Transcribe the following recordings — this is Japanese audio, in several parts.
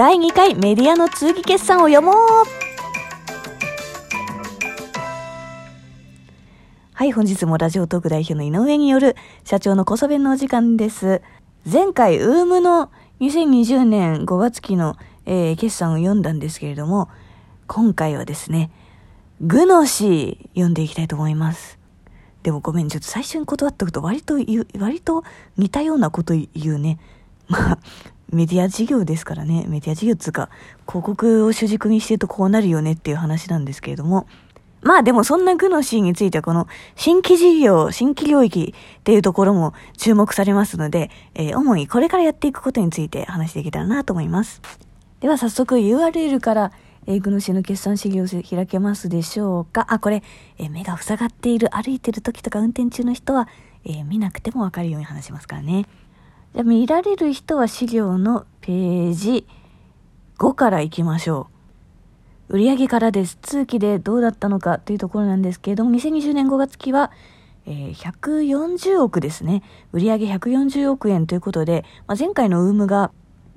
第2回メディアの通期決算を読もうはい、本日もラジオトーク代表の井上による社長のこそ弁のお時間です。前回、ウームの2020年5月期の、えー決算を読んだんですけれども、今回はですね、グノシー読んでいきたいと思います。でもごめん、ちょっと最初に断ったこと割と言う、割と似たようなこと言うね。まあ、メディア事業ですからね、メディア事業っつうか、広告を主軸にしてるとこうなるよねっていう話なんですけれども、まあでもそんなグノシーについてはこの新規事業、新規領域っていうところも注目されますので、えー主にこれからやっていくことについて話していけたらなと思います。では早速 URL から、えーグノシの決算資料を開けますでしょうか。あ、これ、えー目が塞がっている、歩いてる時とか運転中の人は、えー見なくてもわかるように話しますからね。じゃあ見られる人は資料のページ5から行きましょう。売上からです。通期でどうだったのかというところなんですけれども、2020年5月期は、えー140億ですね。売上140億円ということで、まあ、前回のウームが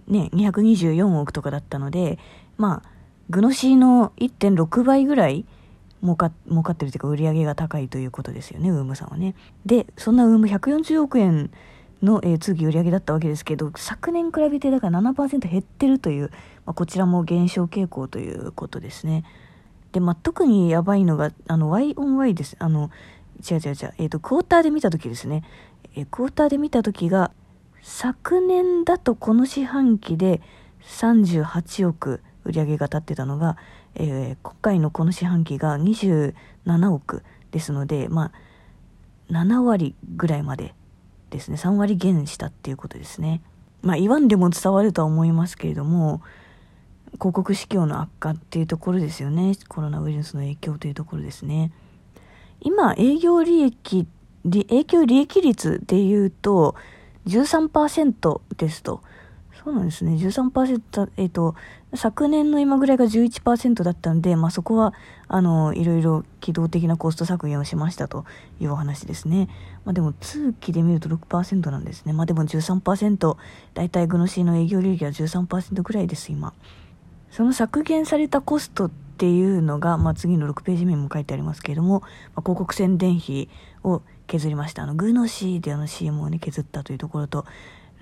ね、224億とかだったので、まあ、グノシーの1.6倍ぐらい儲か儲かってるというか売り上げが高いということですよね、ウームさんはね。で、そんなウーム140億円の、えー通期売上だったわけですけど、昨年比べてだから7%減ってるという、まあ、こちらも減少傾向ということですね。で、まあ、特にやばいのが、あの、Y on Y です。あの、違う違う違う、えっ、と、クォーターで見たときですね。えークォーターで見たときが、昨年だとこの四半期で38億売上が立ってたのが、えー今回のこの四半期が27億ですので、まあ、7割ぐらいまでですね、3割減したっていうことですね。まあ、言わんでも伝わるとは思いますけれども、広告市況の悪化っていうところですよね。コロナウイルスの影響というところですね。今、営業利益、営業利益率で言うと、13%ですと。そうなんですね。13%、えっ、と、昨年の今ぐらいが11%だったんで、まあそこは、あの、いろいろ機動的なコスト削減をしましたというお話ですね。まあでも、通期で見ると6%なんですね。まあでも13%、大体グノシーの営業利益は13%ぐらいです、今。その削減されたコストっていうのが、まあ、次の6ページ目にも書いてありますけれども、まあ、広告宣伝費を削りました。あの、グーの C であの CM をね、削ったというところと、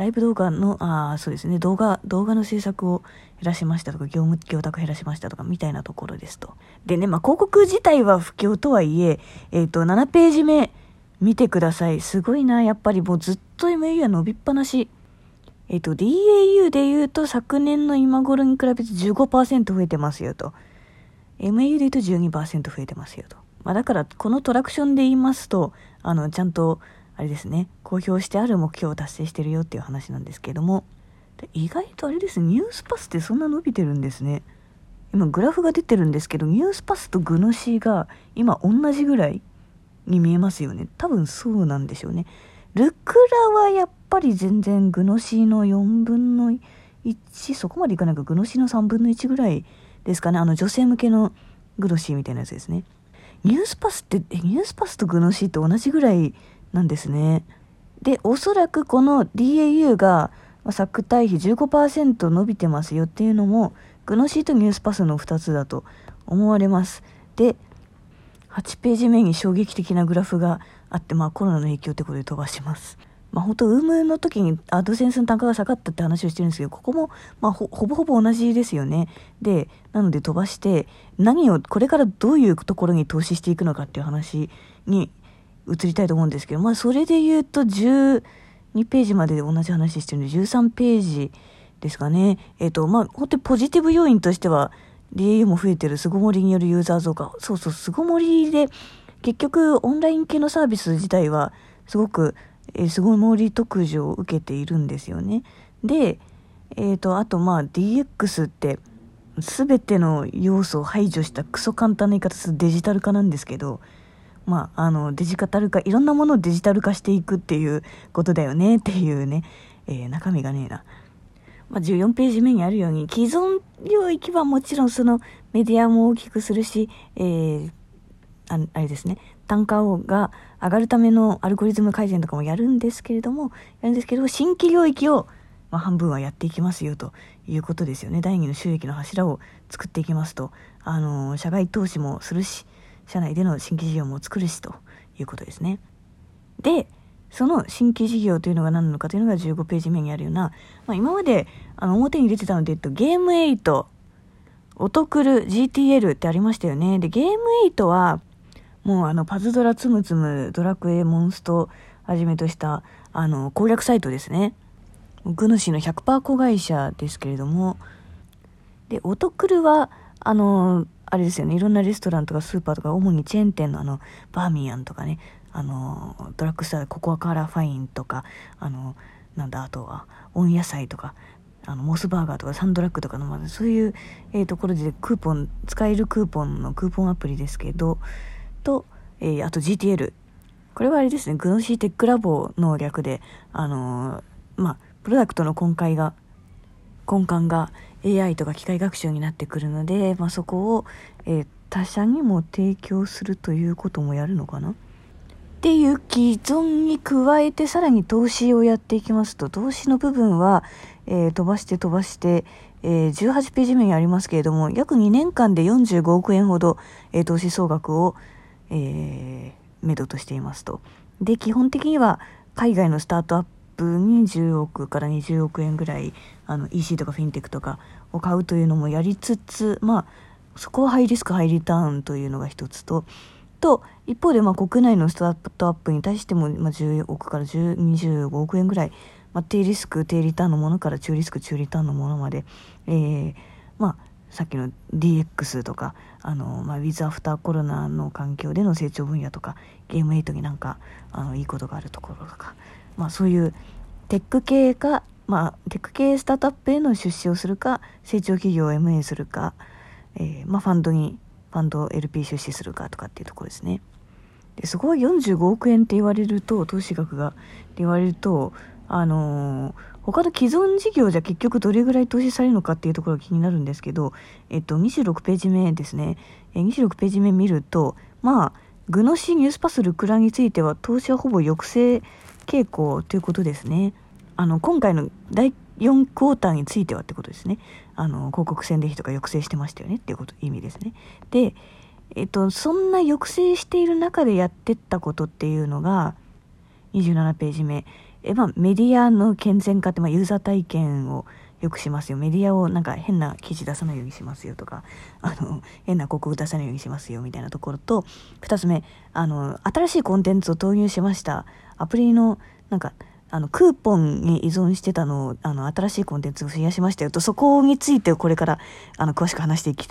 ライブ動画の、あ、そうですね、動画、動画の制作を減らしましたとか、業務、業託減らしましたとか、みたいなところですと。でね、まあ、広告自体は不況とはいえ、えっ、と、7ページ目見てください。すごいな、やっぱりもうずっと MAU は伸びっぱなし。えっと、DAU で言うと昨年の今頃に比べて15%増えてますよと。MAU で言うと12%増えてますよと。まあだから、このトラクションで言いますと、あの、ちゃんと、あれですね、公表してある目標を達成してるよっていう話なんですけども、意外とあれです、ニュースパスってそんな伸びてるんですね。今グラフが出てるんですけど、ニュースパスとグノシーが今同じぐらいに見えますよね。多分そうなんでしょうね。ルクラはやっぱり全然グノシーの4分の1、そこまでいかないか、グノシーの3分の1ぐらいですかね。あの女性向けのグノシーみたいなやつですね。ニュースパスって、ニュースパスとグノシーって同じぐらいなんですね。で、おそらくこの DAU が、まあ、作対比15%伸びてますよっていうのも、グノシーとニュースパスの2つだと思われます。で、8ページ目に衝撃的なグラフがあって、まあコロナの影響ってことで飛ばします。まあ本当、ウームの時にアドセンスの単価が下がったって話をしてるんですけど、ここも、まあほほぼほぼ同じですよね。で、なので飛ばして、何を、これからどういうところに投資していくのかっていう話に移りたいと思うんですけど、まあそれで言うと12ページまでで同じ話してるんで、13ページですかね。えっ、と、まあ本当にポジティブ要因としては、DAU も増えてる巣ごもりによるユーザー増加。そうそう、巣ごもりで、結局オンライン系のサービス自体はすごく、え、巣ごもり特需を受けているんですよね。で、えっ、と、あとまあ DX って全ての要素を排除したクソ簡単な言い方するデジタル化なんですけど、まあ、あの、デジタル化、いろんなものをデジタル化していくっていうことだよねっていうね、えー中身がねえな。まあ、14ページ目にあるように、既存領域はもちろんそのメディアも大きくするし、えーああれですね、単価をが上がるためのアルゴリズム改善とかもやるんですけれども、やるんですけど、新規領域をまあ、半分はやっていきますよということですよね第2の収益の柱を作っていきますと、あの社外投資もするし社内での新規事業も作るしということですね。でその新規事業というのが何なのかというのが15ページ目にあるような、まあ、今まであの表に出てたので言うとゲーム8オトクル GTL ってありましたよね。でゲーム8はもうあのパズドラつむつむドラクエモンストはじめとしたあの攻略サイトですね。グヌシの100%子会社ですけれども。でオトクルはあのあれですよね。いろんなレストランとかスーパーとか主にチェーン店のあのバーミヤンとかね。あのドラッグストアでココアカーラファインとかあのなんだあとは温野菜とかあのモスバーガーとかサンドラッグとかの、まあ、そういう、えー、ところでクーポン使えるクーポンのクーポンアプリですけどと、えー、あと GTL これはあれですね。グノシーテックラボの略であのー、まあプロダクトの根幹が根幹が AI とか機械学習になってくるので、まあ、そこを、えー、他社にも提供するということもやるのかな？っていう既存に加えてさらに投資をやっていきますと投資の部分は、えー、飛ばして飛ばして、えー、18ページ目にありますけれども約2年間で45億円ほど、えー、投資総額を、えー、目処としていますと。で基本的には海外のスタートアップに10億から20億円ぐらいあの EC とかフィンテックとかを買うというのもやりつつまあそこはハイリスクハイリターンというのが一つとと一方でまあ国内のスタートアップに対してもまあ10億から25億円ぐらい、まあ、低リスク低リターンのものから中リスク中リターンのものまで、えー、まあさっきの DX とかあの、まあ、ウィズ・アフターコロナの環境での成長分野とかゲームエイトになんかあのいいことがあるところとか、まあ、そういうテック系か、まあ、テック系スタートアップへの出資をするか成長企業を MA するか、えー、まあ、ファンドにファンド LP 出資するかとかっていうところですね。でそこは45億円って言われると投資額がって言われるとあのー、他の既存事業じゃ結局どれぐらい投資されるのかっていうところが気になるんですけど、えっと、26ページ目ですね、え26ページ目見るとまあグノシーニュースパスルクラについては投資はほぼ抑制傾向ということですね。あの今回の第4クォーターについてはってことですね。あの広告宣伝費とか抑制してましたよねっていうこと意味ですね。で、えっと、そんな抑制している中でやってったことっていうのが27ページ目。えまあ、メディアの健全化って、まあ、ユーザー体験をよくしますよ。メディアをなんか変な記事出さないようにしますよとか、あの、変な広告出さないようにしますよみたいなところと、2つ目、あの、新しいコンテンツを投入しました。アプリの、なんか、あの、クーポンに依存してたのを、あの、新しいコンテンツを増やしましたよと、そこについてこれから、あの、詳しく話していき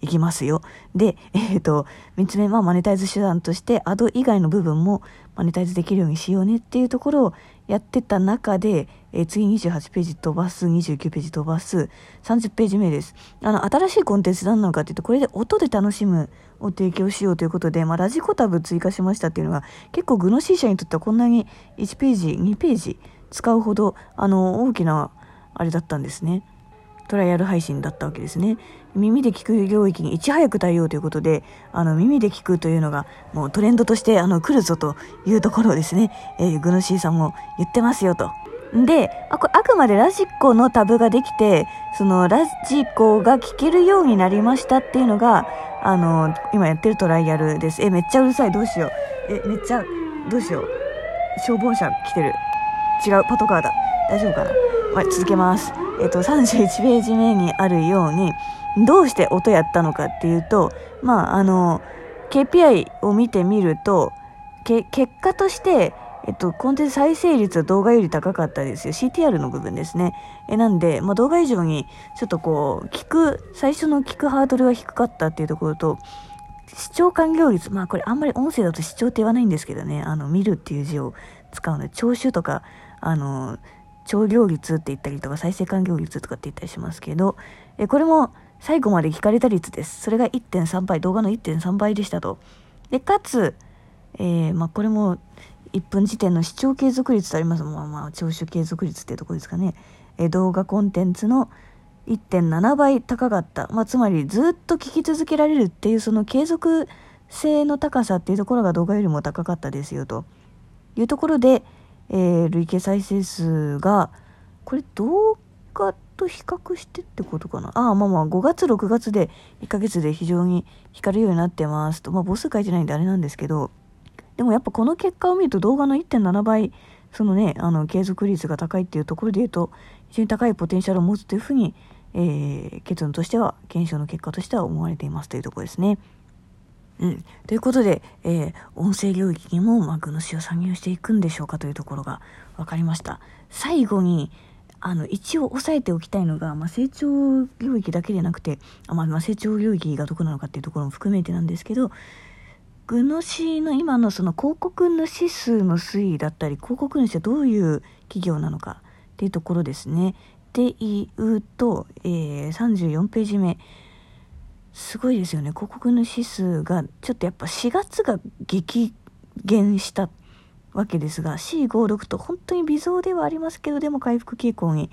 いきますよ。で、えっ、ー、と、3つ目はマネタイズ手段として、アド以外の部分もマネタイズできるようにしようねっていうところをやってた中で、えー、次28ページ飛ばす、29ページ飛ばす、30ページ目です。あの、新しいコンテンツ何なのかっていうと、これで音で楽しむを提供しようということで、まあ、ラジコタブ追加しましたっていうのが、結構グノシー社にとってはこんなに1ページ、2ページ使うほど、あの、大きな、あれだったんですね。トライアル配信だったわけですね。耳で聞く領域にいち早く対応ということで、あの、耳で聞くというのが、もうトレンドとして、あの、来るぞというところをですね、えー、グノシーさんも言ってますよと。で、あ、こあくまでラジコのタブができて、そのラジコが聞けるようになりましたっていうのが、あの、今やってるトライアルです。え、めっちゃうるさい。どうしよう。え、めっちゃ、どうしよう。消防車来てる。違う、パトカーだ。大丈夫かなはい、続けます。えっと、31ページ目にあるように、どうして音やったのかっていうと、まあ、あの、KPI を見てみると、結果として、えっと、コンテンツ再生率は動画より高かったですよ。CTR の部分ですね。えなんで、まあ、動画以上に、ちょっとこう、聞く、最初の聞くハードルが低かったっていうところと、視聴完了率、まあこれあんまり音声だと視聴って言わないんですけどね、あの、見るっていう字を使うので、聴取とか、あの、聴業率って言ったりとか、再生完了率とかって言ったりしますけど、えこれも、最後まで聞かれた率です。それが1.3倍、動画の1.3倍でしたと。で、かつ、えー、まあ、これも1分時点の視聴継続率とあります。まあまあ、聴取継続率っていうところですかね。え、動画コンテンツの1.7倍高かった。まあ、つまりずっと聞き続けられるっていうその継続性の高さっていうところが動画よりも高かったですよというところで、えー、累計再生数がこれ動画と比較してってことかな？ああまあまあ5月6月で1ヶ月で非常に光るようになってますと。まあ母数書いてないんであれなんですけど。でもやっぱこの結果を見ると動画の1.7倍そのねあの継続率が高いっていうところで言うと非常に高いポテンシャルを持つというふうに、えー、結論としては検証の結果としては思われていますというところですね。うん、ということで、えー、音声領域にも、まあ、グノシを参入していくんでしょうかというところが分かりました。最後に、あの、一応押さえておきたいのが、まあ、成長領域だけでなくて、あまあ、まあ、成長領域がどこなのかっていうところも含めてなんですけど、グノシーの今のその広告主数の推移だったり、広告主はどういう企業なのかっていうところですね。で言うと、えー、34ページ目。すごいですよね。広告主数が、ちょっとやっぱ4月が激減したわけですが C56 と本当に微増ではありますけどでも回復傾向に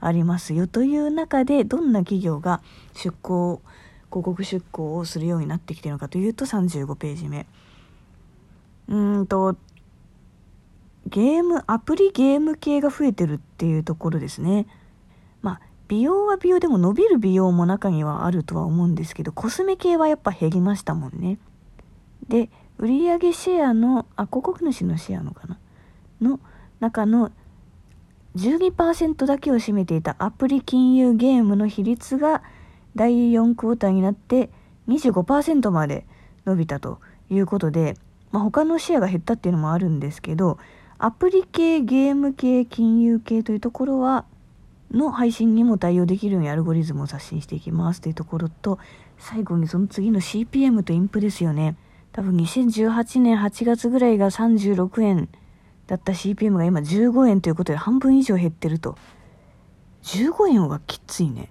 ありますよという中でどんな企業が出向広告出向をするようになってきてるのかというと35ページ目うんとゲームアプリゲーム系が増えてるっていうところですね美容は美容でも伸びる美容も中にはあるとは思うんですけどコスメ系はやっぱ減りましたもんね。で売上シェアのあ広告主のシェアのかな？の中の12%だけを占めていたアプリ金融ゲームの比率が第4クォーターになって25%まで伸びたということで、まあ、他のシェアが減ったっていうのもあるんですけどアプリ系ゲーム系金融系というところはの配信にも対応できるようにアルゴリズムを刷新していきますというところと最後にその次の CPM とインプですよね。多分2018年8月ぐらいが36円だった CPM が今15円ということで半分以上減ってると。15円はきついね。